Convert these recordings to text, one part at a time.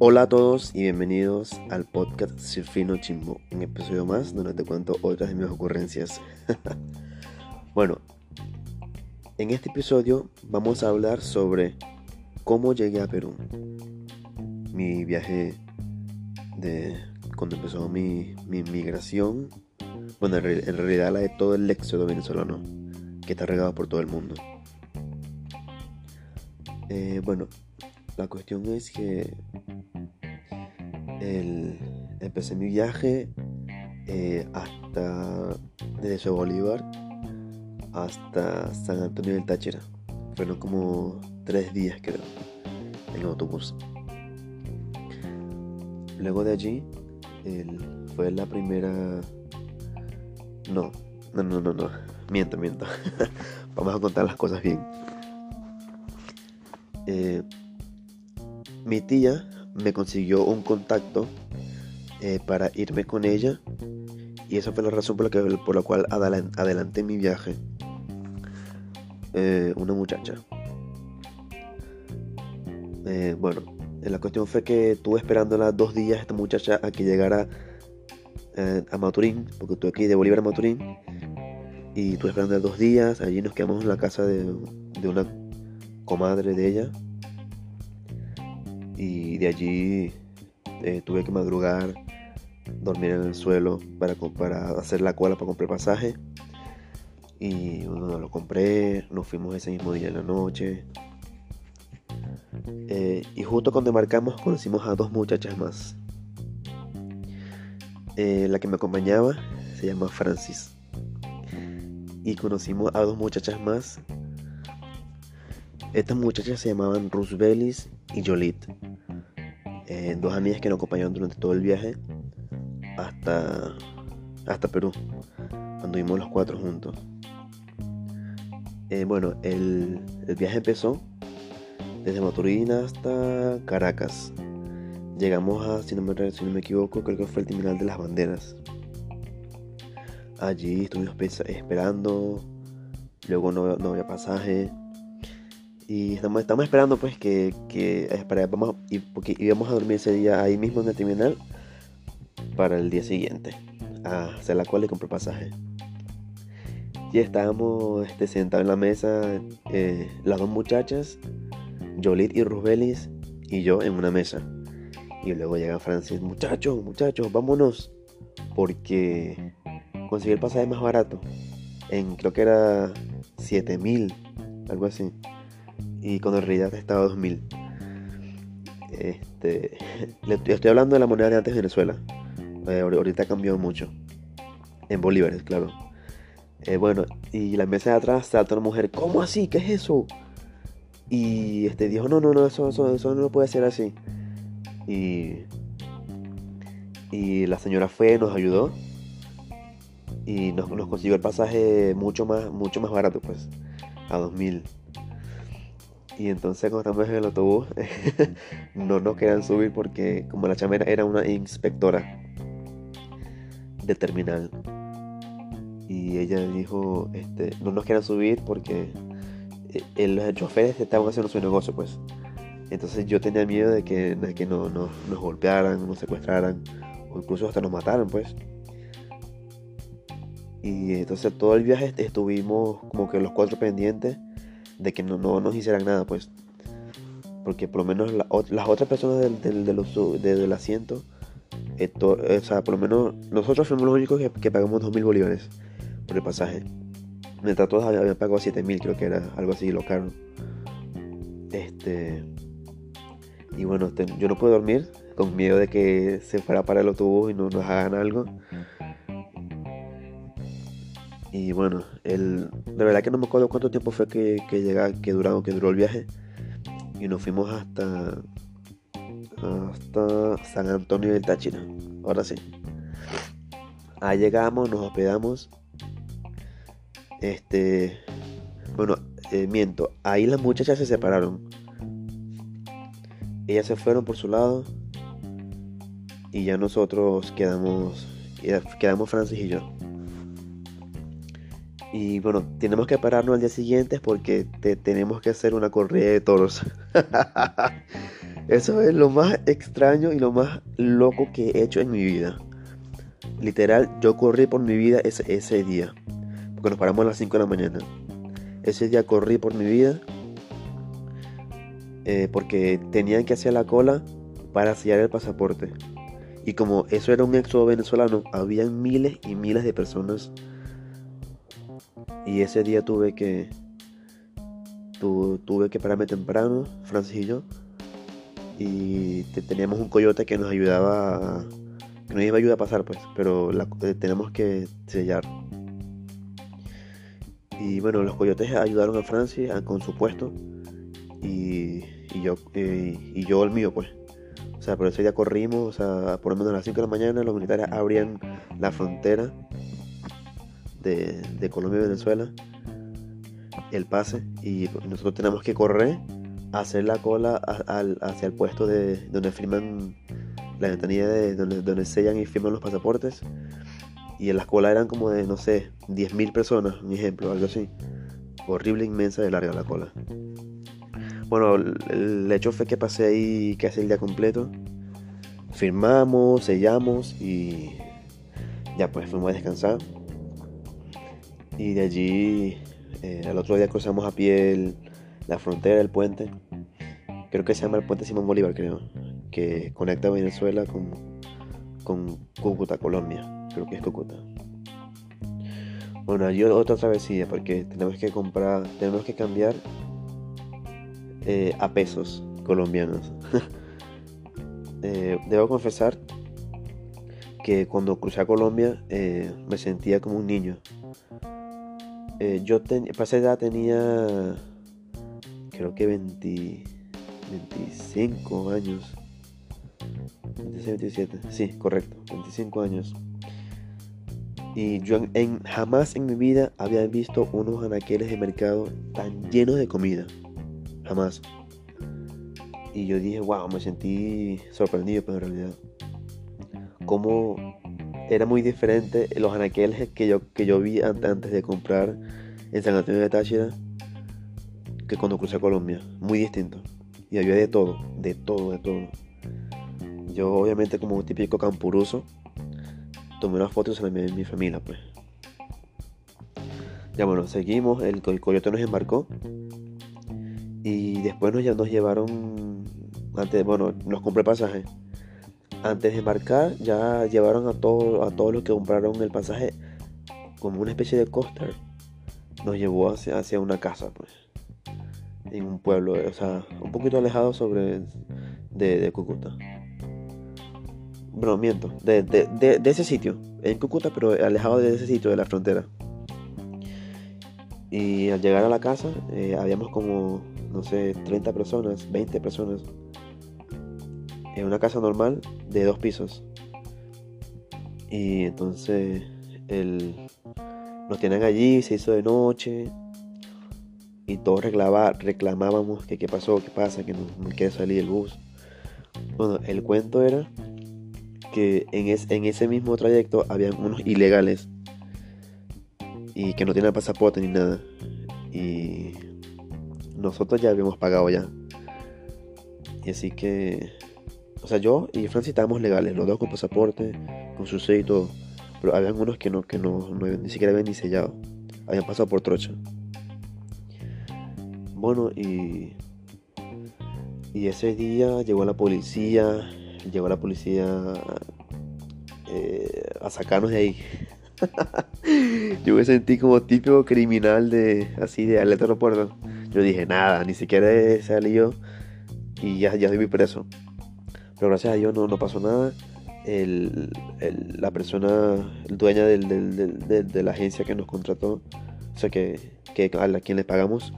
Hola a todos y bienvenidos al podcast Cifrino Chimbo, un episodio más donde te cuento otras de mis ocurrencias. bueno, en este episodio vamos a hablar sobre cómo llegué a Perú. Mi viaje de cuando empezó mi, mi migración, bueno, en realidad la de todo el éxodo venezolano que está regado por todo el mundo. Eh, bueno, la cuestión es que empecé mi viaje eh, hasta desde Bolívar hasta San Antonio del Táchira. Fueron como tres días creo en autobús. Luego de allí fue la primera... No, no, no, no, no. Miento, miento. Vamos a contar las cosas bien. Eh, mi tía me consiguió un contacto eh, para irme con ella y esa fue la razón por la, que, por la cual adelanté mi viaje. Eh, una muchacha. Bueno, la cuestión fue que estuve esperándola dos días esta muchacha a que llegara a Maturín, porque estuve aquí de Bolívar a Maturín. Y estuve esperando dos días, allí nos quedamos en la casa de, de una comadre de ella, y de allí eh, tuve que madrugar, dormir en el suelo para, para hacer la cola para comprar pasaje. Y bueno, lo compré, nos fuimos ese mismo día en la noche. Eh, y justo cuando marcamos conocimos a dos muchachas más. Eh, la que me acompañaba se llama Francis. Y conocimos a dos muchachas más. Estas muchachas se llamaban Roosevelt y Jolit. Eh, dos amigas que nos acompañaron durante todo el viaje hasta, hasta Perú. Anduvimos los cuatro juntos. Bueno, el, viaje empezó desde Maturín hasta Caracas. Llegamos a, si no, me, equivoco, creo que fue el terminal de las banderas. Allí estuvimos esperando, luego no, había pasaje, y estamos, esperando pues que, que y, porque íbamos a dormir ese día ahí mismo en el terminal para el día siguiente. A hacer la cual y compré pasaje. Y estábamos este, sentados en la mesa, eh, las dos muchachas, Jolit y Rubelis, y yo en una mesa. Y luego llega Francis, muchachos, muchachos, vámonos. Porque conseguí el pasaje más barato. En creo que era 7000, algo así y con el realidad estaba 2000. Este, estoy hablando de la moneda de antes de Venezuela. Eh, ahorita cambió mucho. En bolívares, claro. Eh, bueno, y la mesa de atrás salta una mujer, ¿cómo así? ¿Qué es eso? Y este dijo, no, no, no, eso, eso, eso no puede ser así. Y, y la señora fue, nos ayudó y nos, consiguió el pasaje mucho más, mucho más barato, pues, a 2000. Y entonces cuando estamos en el autobús no nos querían subir porque como la chamera era una inspectora del terminal. Y ella dijo, este, no nos querían subir porque los choferes estaban haciendo su negocio pues. Entonces yo tenía miedo de que, de que no, nos golpearan, nos secuestraran o incluso hasta nos mataran pues. Y entonces todo el viaje estuvimos como que los cuatro pendientes de que no, nos hicieran nada, pues. Porque por lo menos las otras personas del, del, del, asiento, esto, o sea, por lo menos nosotros fuimos los únicos que, que pagamos 2.000 bolívares por el pasaje. Mientras todos habían pagado 7.000, creo que era algo así, lo caro. Este. Y bueno, yo no puedo dormir con miedo de que se fuera para el autobús y no nos hagan algo. Y bueno, el, de verdad que no me acuerdo cuánto tiempo fue que, que, que, duró, que duró el viaje. Y nos fuimos hasta, hasta San Antonio del Táchira. Ahora sí. Ahí llegamos, nos hospedamos. Este. Bueno, eh, miento. Ahí las muchachas se separaron. ellas se fueron por su lado y ya nosotros quedamos, quedamos Francis y yo. Y bueno, tenemos que pararnos al día siguiente porque tenemos que hacer una corrida de toros. Eso es lo más extraño y lo más loco que he hecho en mi vida. Literal, yo corrí por mi vida ese día. Porque nos paramos a las 5 de la mañana. Ese día corrí por mi vida. Eh, porque tenían que hacer la cola para sellar el pasaporte. Y como eso era un éxodo venezolano, habían miles y miles de personas y ese día tuve que tuve que pararme temprano, Francis y yo. Y teníamos un coyote que nos ayudaba, que nos iba a ayudar a pasar, pues, pero eh, tenemos que sellar. Y bueno, los coyotes ayudaron a Francis con su puesto y, yo eh, y yo el mío, pues. O sea, por ese día corrimos, o sea, por lo menos a las 5 de la mañana los militares abrían la frontera de, Colombia y Venezuela, el pase, y nosotros tenemos que correr, hacer la cola hacia el puesto de donde firman la ventanilla de donde, donde sellan y firman los pasaportes. Y en la cola eran como de, no sé, 10.000 personas, un ejemplo, algo así. Horrible, inmensa de larga la cola. Bueno, el hecho fue que pasé ahí casi el día completo. Firmamos, sellamos y ya pues fuimos a descansar. Y de allí, eh, al otro día cruzamos a pie la frontera, el puente. Creo que se llama el puente Simón Bolívar, creo. Que conecta Venezuela con, con Cúcuta, Colombia. Creo que es Cúcuta. Bueno, allí otra travesía porque tenemos que comprar, tenemos que cambiar eh, a pesos colombianos. Eh, debo confesar que cuando crucé a Colombia me sentía como un niño eh, yo para esa tenía, creo que 20, 25 años. 26, 27, sí, correcto, 25 años. Y yo en, jamás en mi vida había visto unos anaqueles de mercado tan llenos de comida. Jamás. Y yo dije, wow, me sentí sorprendido, pero en realidad. Cómo era muy diferente los anaqueles que yo, que yo vi antes de comprar en San Antonio de Táchira que cuando crucé a Colombia. Muy distinto. Y había de todo, de todo, de todo. Yo obviamente como un típico campuruso tomé unas fotos en mi, mi familia pues. Ya bueno, seguimos, el, coyote nos embarcó y después nos, nos llevaron, antes, bueno, nos compré pasaje antes de embarcar ya llevaron a, todo, a todos los que compraron el pasaje como una especie de coaster. Nos llevó hacia, hacia una casa, pues, en un pueblo, o sea, un poquito alejado sobre de, Cúcuta. Bueno, miento, de, de, ese sitio, en Cúcuta, pero alejado de ese sitio, de la frontera. Y al llegar a la casa, eh, habíamos como, no sé, 30 personas, 20 personas en una casa normal de dos pisos. Y entonces el, nos tienen allí, se hizo de noche. Y todos reclamábamos que qué pasó, qué pasa, que no, quiere salir el bus. Bueno, el cuento era que en, en ese mismo trayecto habían unos ilegales y que no tienen pasaporte ni nada. Y nosotros ya habíamos pagado ya. Y así que o sea, yo y Francia estábamos legales, los dos con pasaporte, con su sello y todo. Pero había unos que no, que no, ni siquiera habían ni sellado. Habían pasado por trocha. Bueno, y. Y ese día llegó la policía. Llegó la policía eh, a sacarnos de ahí. yo me sentí como típico criminal de así de alerta aeropuerto. Yo dije, nada, ni siquiera he salido y ya, ya estoy preso. Pero gracias a Dios no, no pasó nada. la persona, el dueña de la agencia que nos contrató, o sea, que, a quien le pagamos,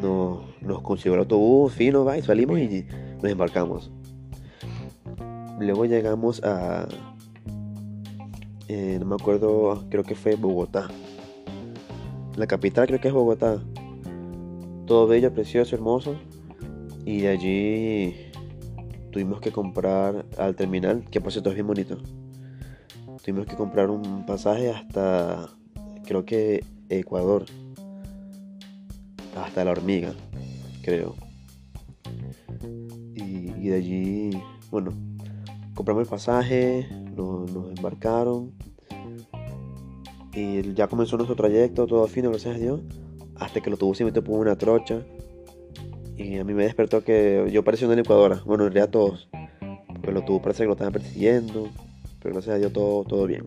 no, nos consiguió el autobús fino, va, y salimos y nos embarcamos. Luego llegamos a, eh, no me acuerdo, creo que fue Bogotá. La capital creo que es Bogotá. Todo bello, precioso, hermoso. Y de allí tuvimos que comprar al terminal, que por cierto es bien bonito. Tuvimos que comprar un pasaje hasta, creo que Ecuador. Hasta la hormiga, creo. Y, de allí, bueno, compramos el pasaje, nos, embarcaron. Y ya comenzó nuestro trayecto, todo fino, gracias a Dios. Hasta que lo tuvo se metió por una trocha. Y a mí me despertó que yo parecía una licuadora. Bueno, en realidad todos. Pero lo tuvo parece que lo estaban persiguiendo. Pero gracias a Dios todo, todo bien.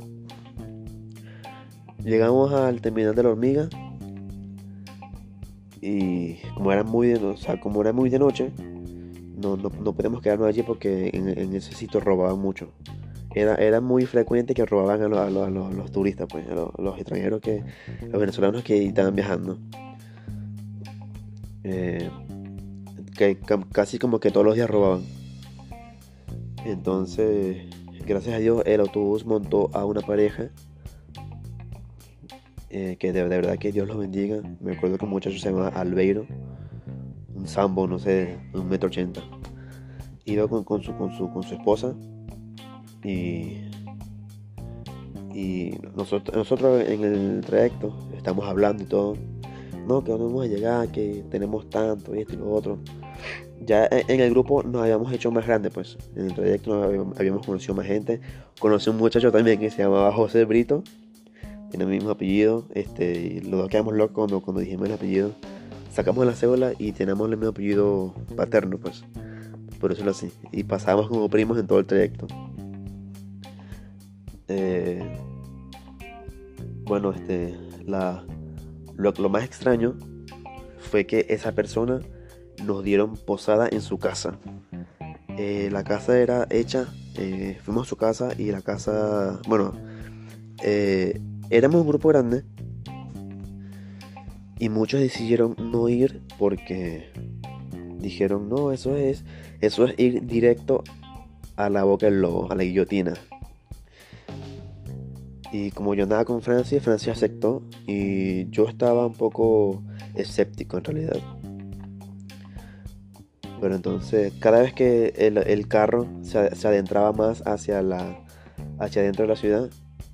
Llegamos al terminal de la hormiga. Y como era muy de, o sea, como era muy de noche, no, no, podemos quedarnos allí porque en, ese sitio robaban mucho. Era, era muy frecuente que robaban a, los, turistas, pues, a los, extranjeros que, los venezolanos que estaban viajando. Eh, que casi como que todos los días robaban. Entonces, gracias a Dios, el autobús montó a una pareja. Eh, que de, verdad que Dios los bendiga. Me acuerdo que un muchacho se llama Albeiro. Un sambo, no sé, un metro ochenta. Iba con, con, su, con, su, con su esposa. Y, y nosotros, nosotros en el trayecto estamos hablando y todo. No, que vamos a llegar, que tenemos tanto y esto y lo otro ya en el grupo nos habíamos hecho más grande, pues. En el trayecto habíamos, conocido más gente. Conocí a un muchacho también que se llamaba José Brito. Tiene el mismo apellido. Este, y los dos quedamos locos cuando, cuando dijimos el apellido. Sacamos la cédula y tenemos el mismo apellido paterno, pues. Por eso lo así. Y pasábamos como primos en todo el trayecto. Eh, bueno, este, la, lo, más extraño fue que esa persona nos dieron posada en su casa. Eh, la casa era hecha, eh, fuimos a su casa y la casa, bueno, éramos un grupo grande y muchos decidieron no ir porque dijeron, no, eso es, eso es ir directo a la boca del lobo, a la guillotina. Y como yo andaba con Francia, Francia aceptó y yo estaba un poco escéptico en realidad. Pero entonces, cada vez que el, carro se, adentraba más hacia, la, hacia adentro de la ciudad,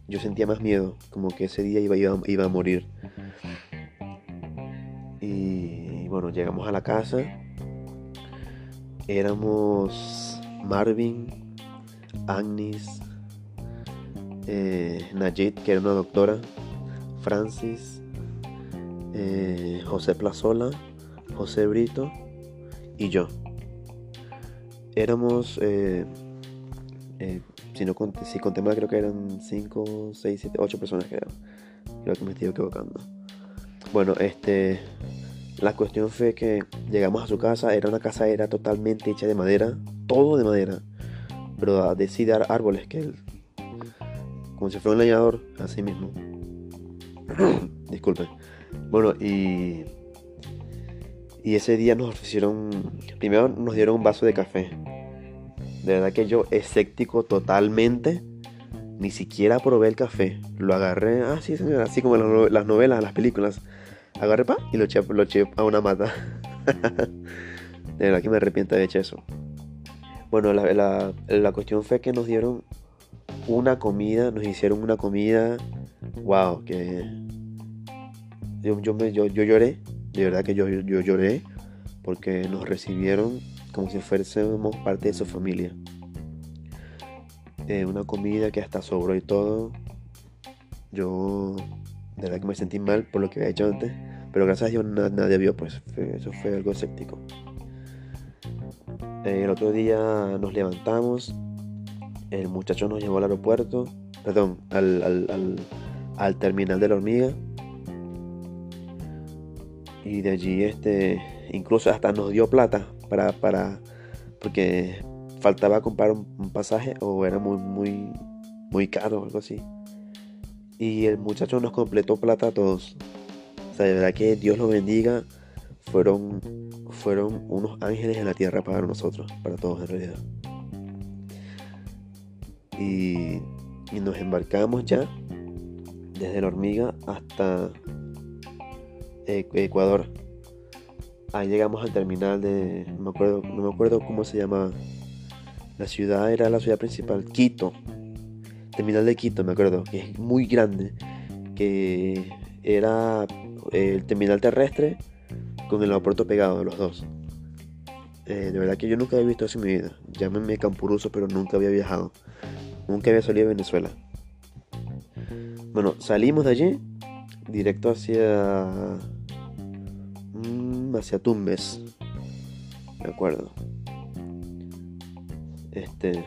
yo sentía más miedo, como que ese día iba, iba, a morir. Y bueno, llegamos a la casa. Éramos Marvin, Agnes, eh, Najit, que era una doctora, Francis, eh, José Plazola, José Brito y yo. Éramos, eh, si no si conté mal, creo que eran 5, 6, 7, 8 personas que Creo que me estoy equivocando. Bueno, este. La cuestión fue que llegamos a su casa, era una casa era totalmente hecha de madera, todo de madera, pero de árboles que él, como si fuera un leñador, así mismo. Disculpe. Bueno, y y ese día nos ofrecieron, primero nos dieron un vaso de café. De verdad que yo, escéptico totalmente, ni siquiera probé el café. Lo agarré, ah, sí, señora, así como las novelas, las películas. Agarré pa y lo eché, a una mata. de verdad que me arrepiento de hecho eso. Bueno, la, la, cuestión fue que nos dieron una comida, nos hicieron una comida, wow, que yo, yo, yo, yo lloré de verdad que yo, yo lloré porque nos recibieron como si fuésemos parte de su familia. Eh, una comida que hasta sobró y todo. Yo de verdad que me sentí mal por lo que había hecho antes, pero gracias a Dios nadie vio, pues eso fue algo escéptico. El otro día nos levantamos, el muchacho nos llevó al aeropuerto, perdón, al, al, al terminal de la hormiga y de allí este incluso hasta nos dio plata para, para porque faltaba comprar un, pasaje o era muy muy muy caro o algo así y el muchacho nos completó plata a todos o sea de verdad que Dios lo bendiga fueron fueron unos ángeles en la tierra para nosotros para todos en realidad y, y nos embarcamos ya desde la hormiga hasta Ecuador. ahí llegamos al terminal de, no me acuerdo, no me acuerdo cómo se llama. La ciudad era la ciudad principal, Quito. Terminal de Quito, me acuerdo, que es muy grande, que era el terminal terrestre con el aeropuerto pegado, los dos. Eh, de verdad que yo nunca había visto eso en mi vida. Llámenme campuruso, pero nunca había viajado. Nunca había salido de Venezuela. Bueno, salimos de allí directo hacia mm, hacia Tumbes. Me acuerdo. Este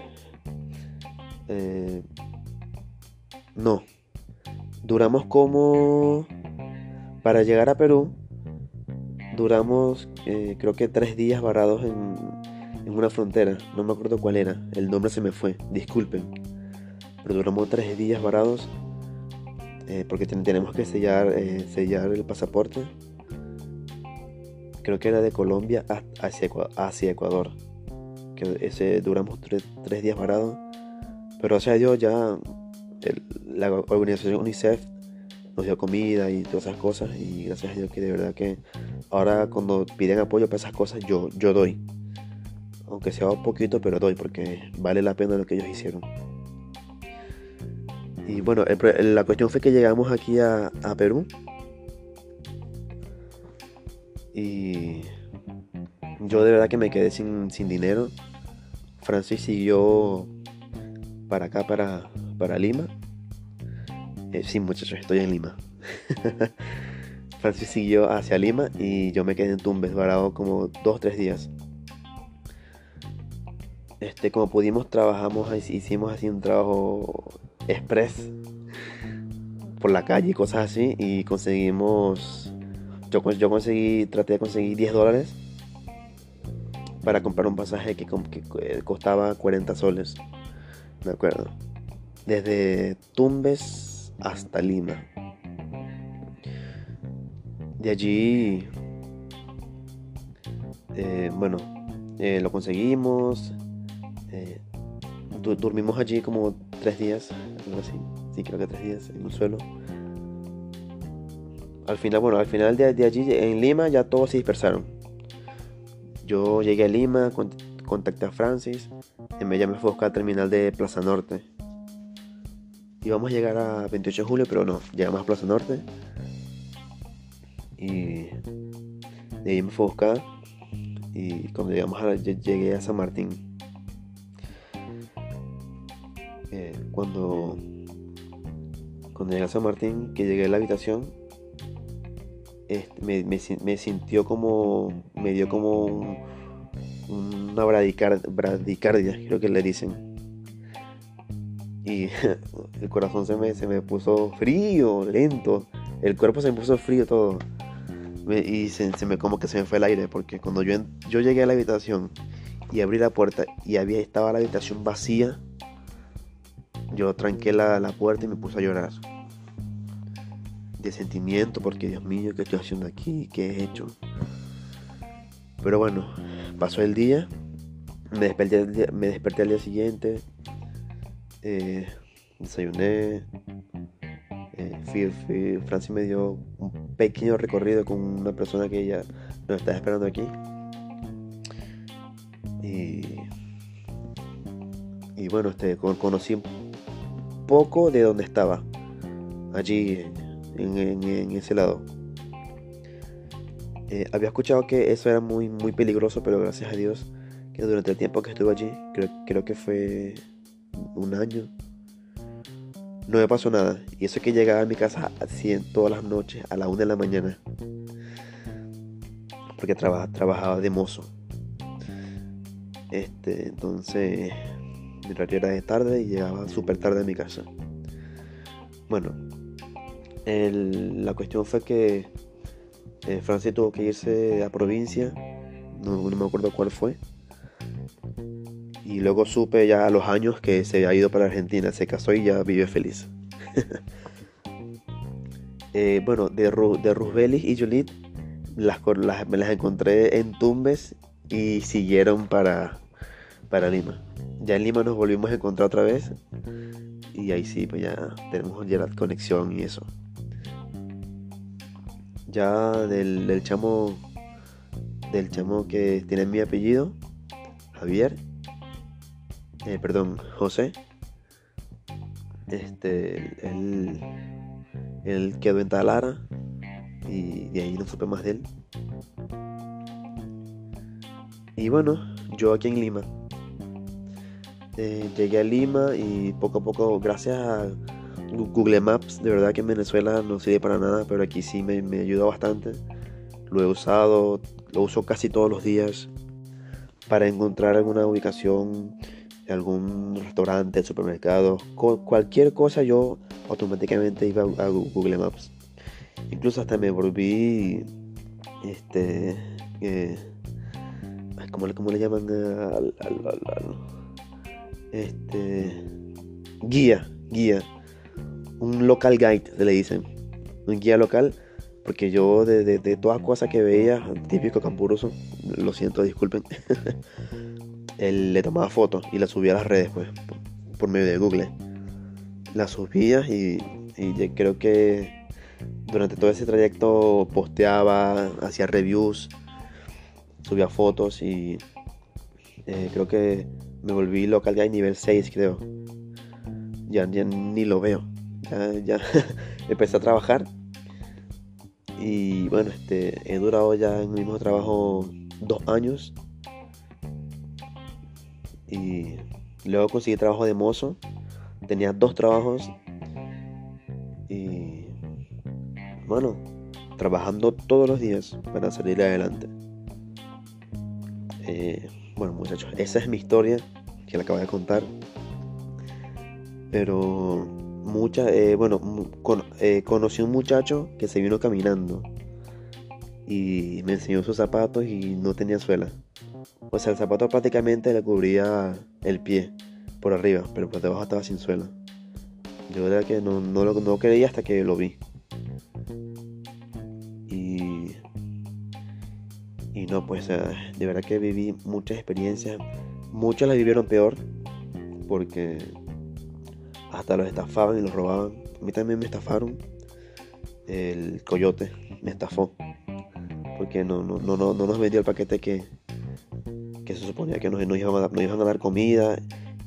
eh, no. Duramos como para llegar a Perú duramos eh, creo que tres días varados en, una frontera. No me acuerdo cuál era. El nombre se me fue. Disculpen. Pero duramos tres días varados eh, porque tenemos que sellar, eh, sellar el pasaporte. Creo que era de Colombia hacia, hacia Ecuador. Que ese duramos tres, días varados. Pero o sea, Dios ya la organización UNICEF nos dio comida y todas esas cosas. Y gracias a Dios que de verdad que ahora cuando piden apoyo para esas cosas, yo, yo doy. Aunque sea un poquito, pero doy porque vale la pena lo que ellos hicieron. Y bueno, la cuestión fue que llegamos aquí a, Perú. Y yo de verdad que me quedé sin, dinero. Francis siguió para acá, para, para Lima. Eh, sí, muchachos, estoy en Lima. Francis siguió hacia Lima y yo me quedé en Tumbes varado como dos tres días. Este, como pudimos, trabajamos, hicimos así un trabajo express por la calle y cosas así y conseguimos, yo, yo conseguí, traté de conseguir 10 dólares para comprar un pasaje que, que eh, costaba 40 soles, me acuerdo, desde Tumbes hasta Lima. De allí, eh, bueno, eh, lo conseguimos. Eh, dormimos allí como tres días, algo así. Sí, creo que tres días en el suelo. Al final, bueno, al final de, allí en Lima ya todos se dispersaron. Yo llegué a Lima, contacté a Francis. Ella me fue a buscar al terminal de Plaza Norte. Íbamos a llegar a 28 de julio, pero no, llegamos a Plaza Norte. Y de ahí me fue a buscar. Y cuando llegamos a, llegué a San Martín. Eh, cuando, cuando llegué a San Martín, que llegué a la habitación, este, me, me, sintió como. Me dio como una bradicardia, creo que le dicen. Y el corazón se me, se me puso frío, lento. El cuerpo se me puso frío todo. Y se, me como que se me fue el aire porque cuando yo, yo llegué a la habitación y abrí la puerta y había estaba la habitación vacía yo tranqué la, puerta y me puse a llorar. De sentimiento porque Dios mío qué estoy haciendo aquí qué he hecho pero bueno pasó el día me desperté, me desperté al día siguiente eh, desayuné eh, Francis me dio un pequeño recorrido con una persona que ella nos está esperando aquí. Y, y bueno, este, conocí un poco de donde estaba, allí en, ese lado. Eh, había escuchado que eso era muy, peligroso, pero gracias a Dios que durante el tiempo que estuve allí, creo que fue un año, no me pasó nada. Y eso es que llegaba a mi casa así todas las noches, a la una de la mañana. Porque trabajaba de mozo. Este, entonces, mi horario era de tarde y llegaba súper tarde a mi casa. Bueno, la cuestión fue que eh, Francia tuvo que irse a provincia. no me acuerdo cuál fue y luego supe ya a los años que se había ido para Argentina, se casó y ya vive feliz. Eh, bueno, de, de Rusbelis y Juliet las, me las encontré en Tumbes y siguieron para, para Lima. Ya en Lima nos volvimos a encontrar otra vez y ahí sí, pues ya tenemos ya la conexión y eso. Ya del, del chamo del chamo que tiene mi apellido, Javier, eh, perdón, José. Este, él, quedó en Talara y de ahí no supe más de él. Y bueno, yo aquí en Lima. Eh, llegué a Lima y poco a poco, gracias a Google Maps, de verdad que en Venezuela no sirve para nada, pero aquí sí me, me ayuda bastante. Lo he usado, lo uso casi todos los días para encontrar alguna ubicación, algún restaurante, supermercado, cualquier cosa yo automáticamente iba a Google Maps. Incluso hasta me volví, este, eh, ¿cómo, le llaman? Al, este, guía, guía, un local guide, se le dicen, un guía local porque yo de, de, todas cosas que veía, típico campuroso, lo siento, disculpen, él le tomaba fotos y las subía a las redes, pues, por, medio de Google. Las subía y, y creo que durante todo ese trayecto posteaba, hacía reviews, subía fotos y eh, creo que me volví local guy nivel 6, creo. Ya, ni lo veo. Ya, ya empecé a trabajar y bueno, este, he durado ya en el mismo trabajo dos años. Y luego conseguí trabajo de mozo. Tenía dos trabajos. Y bueno, trabajando todos los días para salir adelante. Eh, bueno, muchachos, esa es mi historia que le acabo de contar. Pero mucha, eh, bueno, eh, conocí un muchacho que se vino caminando y me enseñó sus zapatos y no tenía suela. O sea, el zapato prácticamente le cubría el pie por arriba, pero por debajo estaba sin suela. Yo era que no, no lo no creía hasta que lo vi. Y, y no, pues de verdad que viví muchas experiencias. Muchas las vivieron peor porque hasta los estafaban y los robaban. A mí también me estafaron. El coyote me estafó. Porque no, no, no, no, nos vendió el paquete que, que se suponía que nos, iban, a dar, comida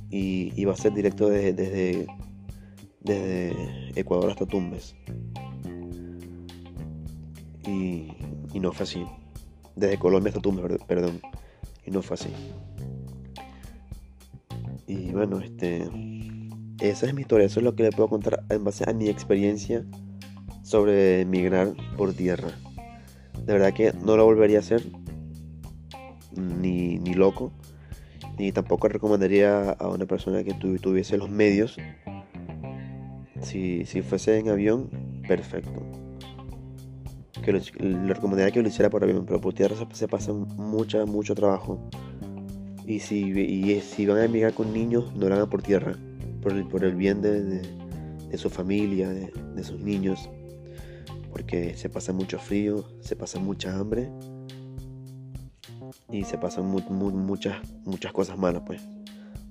y iba a ser directo desde Ecuador hasta Tumbes. Y, y, no fue así. Desde Colombia hasta Tumbes, perdón. Y no fue así. Y bueno, este esa es mi historia, eso es lo que le puedo contar en base a mi experiencia sobre migrar por tierra. De verdad que no lo volvería a hacer, ni, ni loco, ni tampoco recomendaría a una persona que tuviese los medios. Si, si fuese en avión, perfecto. Que le recomendaría que lo hiciera por avión, pero por tierra se, pasa mucho, mucho trabajo. Y si, y si van a emigrar con niños, no lo hagan por tierra por el, por el bien de, su familia, de, sus niños, porque se pasa mucho frío, se pasa mucha hambre y se pasan muchas, muchas cosas malas, pues.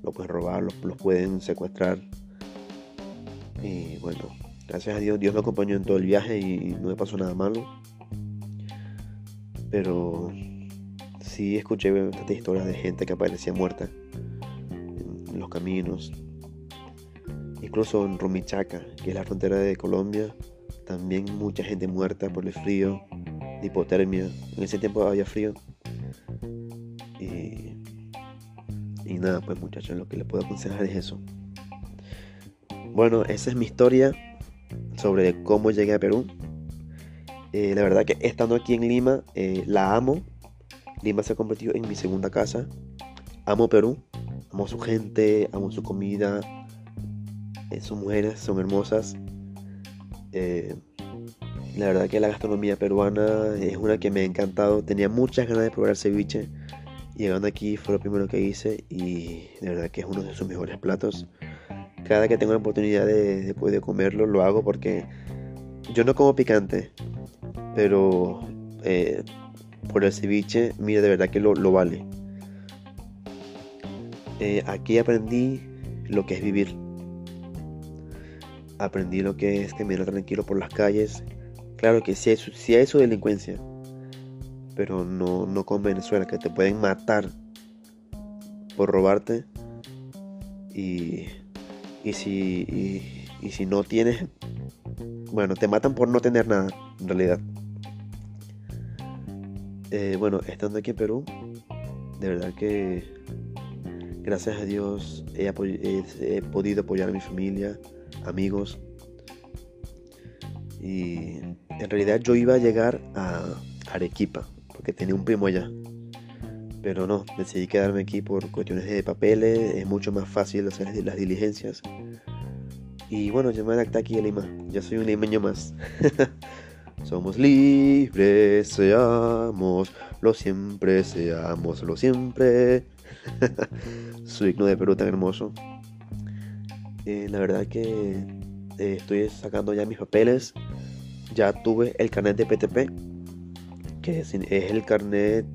Lo pueden robar, los, pueden secuestrar. Y bueno, gracias a Dios, Dios me acompañó en todo el viaje y no me pasó nada malo. Pero sí escuché bastantes historias de gente que aparecía muerta en los caminos, Incluso en Rumichaca, que es la frontera de Colombia, también mucha gente muerta por el frío, de hipotermia. En ese tiempo había frío. Y, y nada, pues muchachos, lo que les puedo aconsejar es eso. Bueno, esa es mi historia sobre cómo llegué a Perú. Eh, la verdad que estando aquí en Lima, eh, la amo. Lima se ha convertido en mi segunda casa. Amo Perú, amo su gente, amo su comida, eh, son mujeres, son hermosas. Eh, la verdad que la gastronomía peruana es una que me ha encantado. Tenía muchas ganas de probar el ceviche. Llegando aquí fue lo primero que hice y de verdad que es uno de sus mejores platos. Cada que tengo la oportunidad de, de, comerlo lo hago porque yo no como picante, pero eh, por el ceviche, mira, de verdad que lo, vale. aquí aprendí lo que es vivir aprendí lo que es caminar tranquilo por las calles. Claro que sí hay, su, delincuencia, pero no, no con Venezuela, que te pueden matar por robarte. Y, y, si, y, si no tienes, bueno, te matan por no tener nada, en realidad. Eh, bueno, estando aquí en Perú, de verdad que gracias a Dios he, he, podido apoyar a mi familia, amigos. Y en realidad yo iba a llegar a Arequipa, porque tenía un primo allá. Pero no, decidí quedarme aquí por cuestiones de papeles, es mucho más fácil hacer las diligencias. Y bueno, yo me adapté aquí a Lima, ya soy un limeño más. Somos libres, seamos, lo siempre, seamos, lo siempre. Su digno de Perú tan hermoso. Eh, la verdad que eh, estoy sacando ya mis papeles. Ya tuve el carnet de PTP, es, el carnet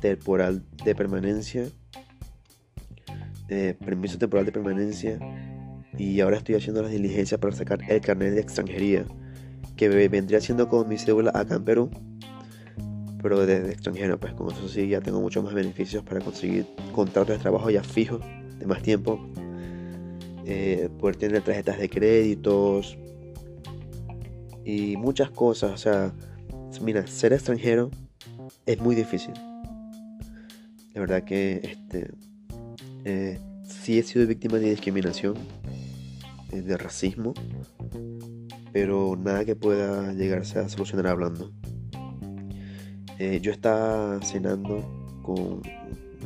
temporal de permanencia. Eh, permiso temporal de permanencia. Y ahora estoy haciendo las diligencias para sacar el carnet de extranjería, que vendría siendo con mi cédula acá en Perú pero desde extranjero, pues con eso sí ya tengo muchos más beneficios para conseguir contratos de trabajo ya fijos, de más tiempo, eh, poder tener tarjetas de créditos y muchas cosas. O sea, mira, ser extranjero es muy difícil. La verdad que este, eh, sí he sido víctima de discriminación, eh, de racismo, pero nada que pueda llegarse a solucionar hablando. Eh, yo estaba cenando con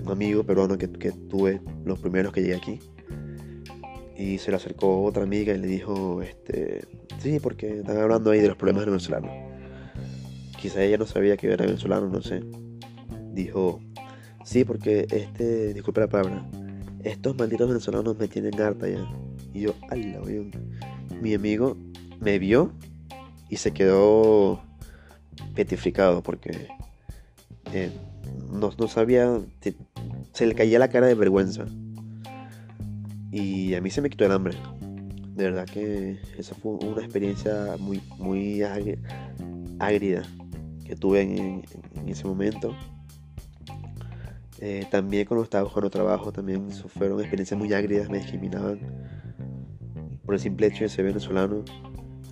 un amigo peruano que, tuve los primeros que llegué aquí. Y se le acercó otra amiga y le dijo, este, sí, porque están hablando ahí de los problemas venezolanos. Quizá ella no sabía que yo era venezolano, no sé. Dijo, sí, porque este, disculpe la palabra, estos malditos venezolanos me tienen harta ya. Y yo, ala, Mi amigo me vio y se quedó petrificado porque eh, no, sabía, se le caía la cara de vergüenza. Y a mí se me quitó el hambre. De verdad que esa fue una experiencia muy, muy ágrida que tuve en, ese momento. Eh, también cuando estaba buscando trabajo, también fueron experiencias muy ágridas, me discriminaban por el simple hecho de ser venezolano.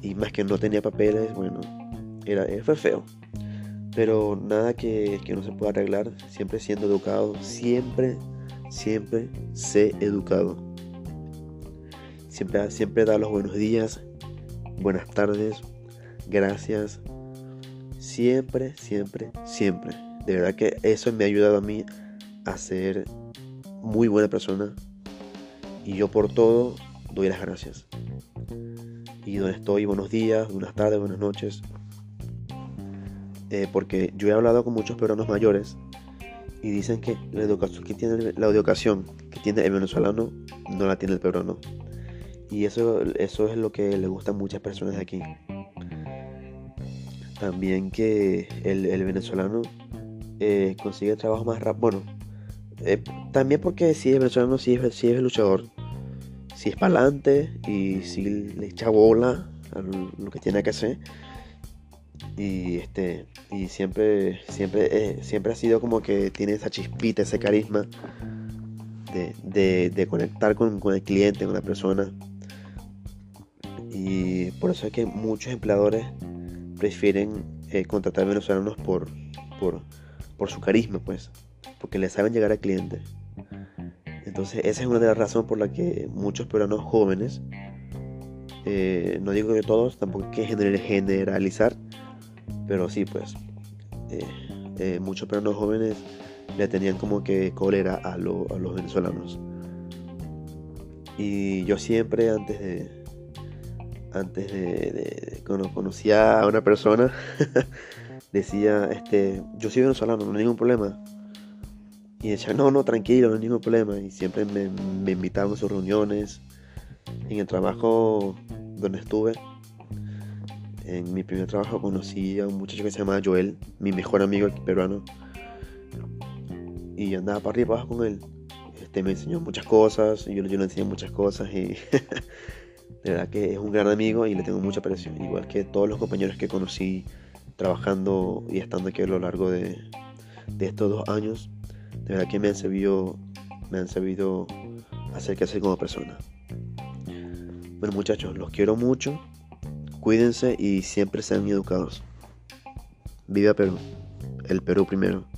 Y más que no tenía papeles, bueno, era, fue feo. Pero nada que, no se pueda arreglar, siempre siendo educado, siempre, siempre sé educado. Siempre, siempre da los buenos días, buenas tardes, gracias. Siempre, siempre, siempre. De verdad que eso me ha ayudado a mí a ser muy buena persona. Y yo por todo doy las gracias. Y donde estoy, buenos días, buenas tardes, buenas noches. Eh, porque yo he hablado con muchos peruanos mayores y dicen que la educación que tiene la educación que tiene el venezolano no la tiene el peruano y eso eso es lo que le gusta a muchas personas de aquí también que el, venezolano eh, consigue trabajo más rápido bueno eh, también porque si es venezolano si es, si es luchador si es para adelante y si le echa bola a lo que tiene que hacer. Y este y siempre siempre eh, siempre ha sido como que tiene esa chispita ese carisma de, conectar con, el cliente con la persona. Y por eso es que muchos empleadores prefieren eh, contratar venezolanos por, por por su carisma pues porque le saben llegar al cliente entonces esa es una de las razones por la que muchos peruanos jóvenes eh, no digo que todos tampoco hay que generalizar pero sí, pues, eh, eh, muchos peruanos jóvenes le tenían como que cólera a, los venezolanos. Y yo siempre antes de, antes de, cuando conocía a una persona, decía, este, yo soy venezolano, no hay ningún problema. Y decía, no, no, tranquilo, no hay ningún problema. Y siempre me, me invitaban a sus reuniones. En el trabajo donde estuve, en mi primer trabajo conocí a un muchacho que se llama Joel, mi mejor amigo peruano. Y andaba para arriba abajo con él. Este, me enseñó muchas cosas, y yo, yo le enseñé muchas cosas y de verdad que es un gran amigo y le tengo mucha aprecio. Igual que todos los compañeros que conocí trabajando y estando aquí a lo largo de, estos dos años, de verdad que me han servido, me han servido hacer crecer como persona. Bueno muchachos, los quiero mucho, cuídense y siempre sean educados. Viva Perú, el Perú primero.